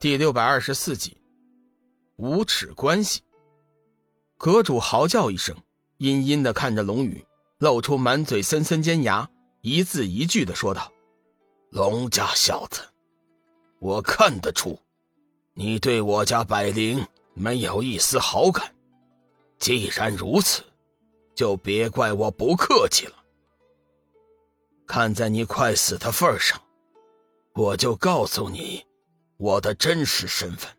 第六百二十四集，无耻关系。阁主嚎叫一声，阴阴的看着龙宇，露出满嘴森森尖牙，一字一句的说道：“龙家小子，我看得出，你对我家百灵没有一丝好感。既然如此，就别怪我不客气了。看在你快死的份上，我就告诉你。”我的真实身份，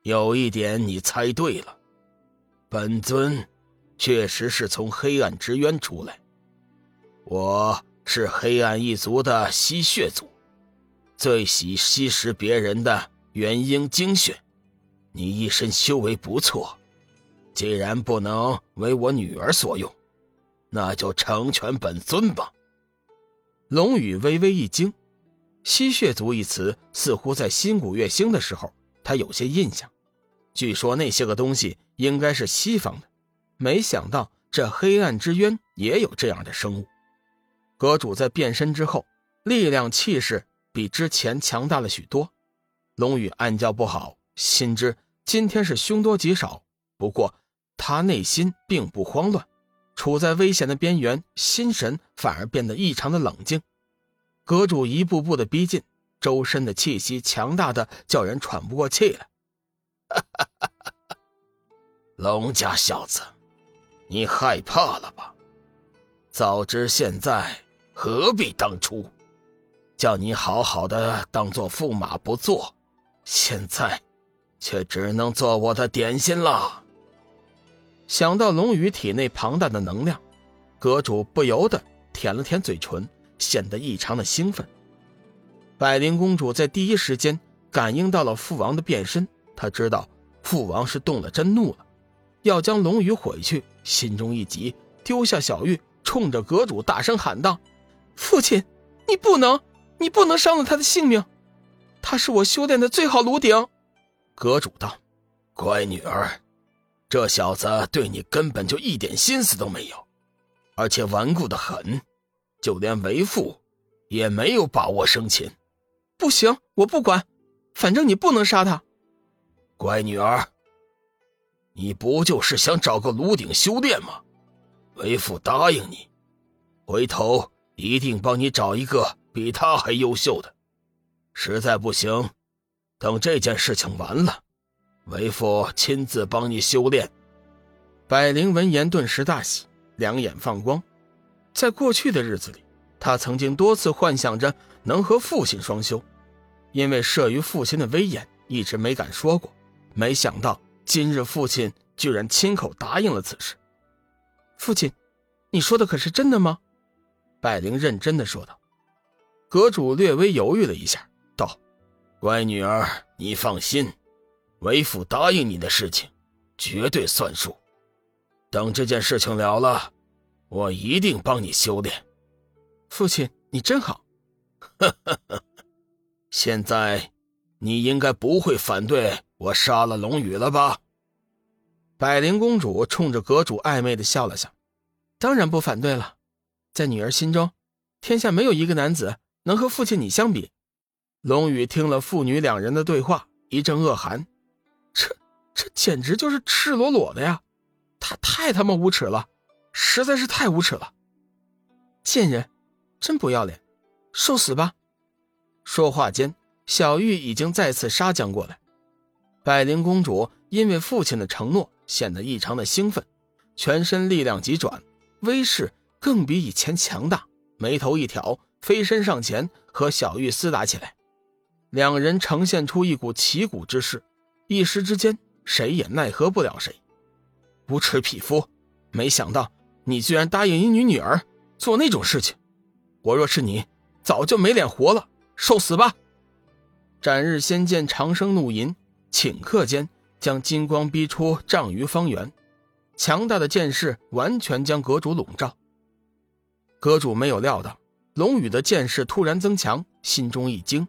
有一点你猜对了，本尊确实是从黑暗之渊出来。我是黑暗一族的吸血族，最喜吸食别人的元婴精血。你一身修为不错，既然不能为我女儿所用，那就成全本尊吧。龙宇微微一惊。吸血族一词似乎在新古月星的时候，他有些印象。据说那些个东西应该是西方的，没想到这黑暗之渊也有这样的生物。阁主在变身之后，力量气势比之前强大了许多。龙宇暗叫不好，心知今天是凶多吉少。不过他内心并不慌乱，处在危险的边缘，心神反而变得异常的冷静。阁主一步步的逼近，周身的气息强大的叫人喘不过气来。龙家小子，你害怕了吧？早知现在，何必当初？叫你好好的当做驸马不做，现在却只能做我的点心了。想到龙宇体内庞大的能量，阁主不由得舔了舔嘴唇。显得异常的兴奋。百灵公主在第一时间感应到了父王的变身，她知道父王是动了真怒了，要将龙宇毁去。心中一急，丢下小玉，冲着阁主大声喊道：“父亲，你不能，你不能伤了他的性命，他是我修炼的最好炉鼎。”阁主道：“乖女儿，这小子对你根本就一点心思都没有，而且顽固的很。”就连为父，也没有把握生擒。不行，我不管，反正你不能杀他。乖女儿，你不就是想找个炉鼎修炼吗？为父答应你，回头一定帮你找一个比他还优秀的。实在不行，等这件事情完了，为父亲自帮你修炼。百灵闻言顿时大喜，两眼放光。在过去的日子里，他曾经多次幻想着能和父亲双修，因为慑于父亲的威严，一直没敢说过。没想到今日父亲居然亲口答应了此事。父亲，你说的可是真的吗？百灵认真的说道。阁主略微犹豫了一下，道：“乖女儿，你放心，为父答应你的事情，绝对算数。等这件事情了了。”我一定帮你修炼，父亲，你真好。呵呵呵，现在你应该不会反对我杀了龙宇了吧？百灵公主冲着阁主暧昧的笑了笑，当然不反对了。在女儿心中，天下没有一个男子能和父亲你相比。龙宇听了父女两人的对话，一阵恶寒，这这简直就是赤裸裸的呀！他太他妈无耻了！实在是太无耻了，贱人，真不要脸，受死吧！说话间，小玉已经再次杀将过来。百灵公主因为父亲的承诺，显得异常的兴奋，全身力量急转，威势更比以前强大。眉头一挑，飞身上前和小玉厮打起来。两人呈现出一股旗鼓之势，一时之间，谁也奈何不了谁。无耻匹夫，没想到！你居然答应一女女儿做那种事情，我若是你，早就没脸活了，受死吧！斩日仙剑长生怒吟，顷刻间将金光逼出丈余方圆，强大的剑势完全将阁主笼罩。阁主没有料到龙宇的剑势突然增强，心中一惊，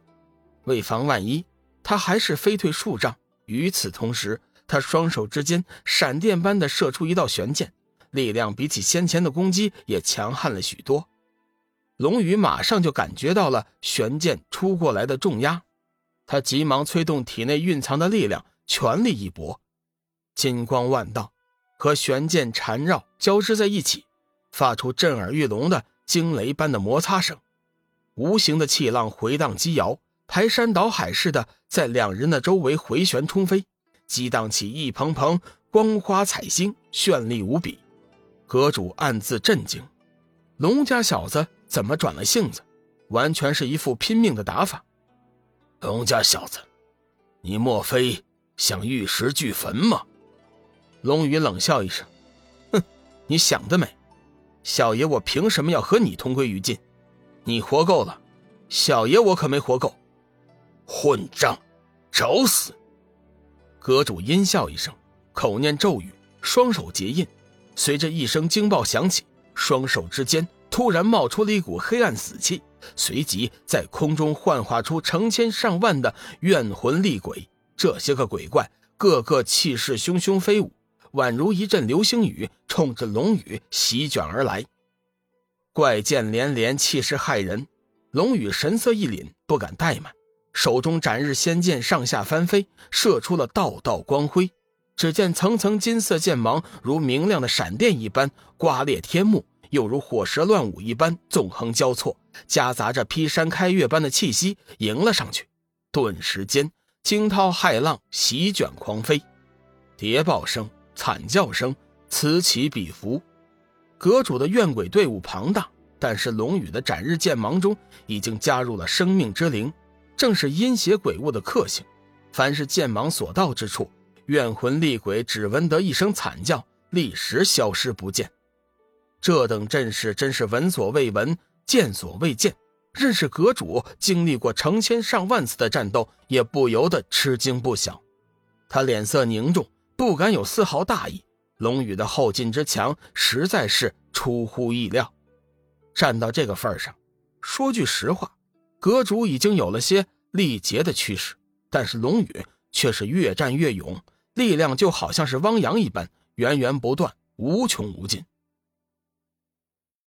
为防万一，他还是飞退数丈。与此同时，他双手之间闪电般的射出一道玄剑。力量比起先前的攻击也强悍了许多，龙宇马上就感觉到了玄剑出过来的重压，他急忙催动体内蕴藏的力量，全力一搏，金光万道，和玄剑缠绕交织在一起，发出震耳欲聋的惊雷般的摩擦声。无形的气浪回荡激摇，排山倒海似的在两人的周围回旋冲飞，激荡起一蓬蓬光花彩星，绚丽无比。阁主暗自震惊，龙家小子怎么转了性子？完全是一副拼命的打法。龙家小子，你莫非想玉石俱焚吗？龙宇冷笑一声：“哼，你想得美！小爷我凭什么要和你同归于尽？你活够了，小爷我可没活够。混账，找死！”阁主阴笑一声，口念咒语，双手结印，随着一声惊爆响起，双手之间突然冒出了一股黑暗死气。随即在空中幻化出成千上万的怨魂厉鬼，这些个鬼怪个个气势汹汹飞舞，宛如一阵流星雨，冲着龙宇席卷而来。怪剑连连，气势骇人。龙宇神色一凛，不敢怠慢，手中斩日仙剑上下翻飞，射出了道道光辉。只见层层金色剑芒如明亮的闪电一般刮裂天幕。又如火蛇乱舞一般纵横交错，夹杂着劈山开月般的气息迎了上去。顿时间，惊涛骇浪席卷狂飞，谍报声、惨叫声此起彼伏。阁主的怨鬼队伍庞大，但是龙宇的斩日剑芒中已经加入了生命之灵，正是阴邪鬼物的克星。凡是剑芒所到之处，怨魂厉鬼只闻得一声惨叫，立时消失不见。这等阵势真是闻所未闻，见所未见。认识阁主经历过成千上万次的战斗，也不由得吃惊不小。他脸色凝重，不敢有丝毫大意。龙宇的后劲之强，实在是出乎意料。战到这个份上，说句实话，阁主已经有了些力竭的趋势，但是龙宇却是越战越勇，力量就好像是汪洋一般，源源不断，无穷无尽。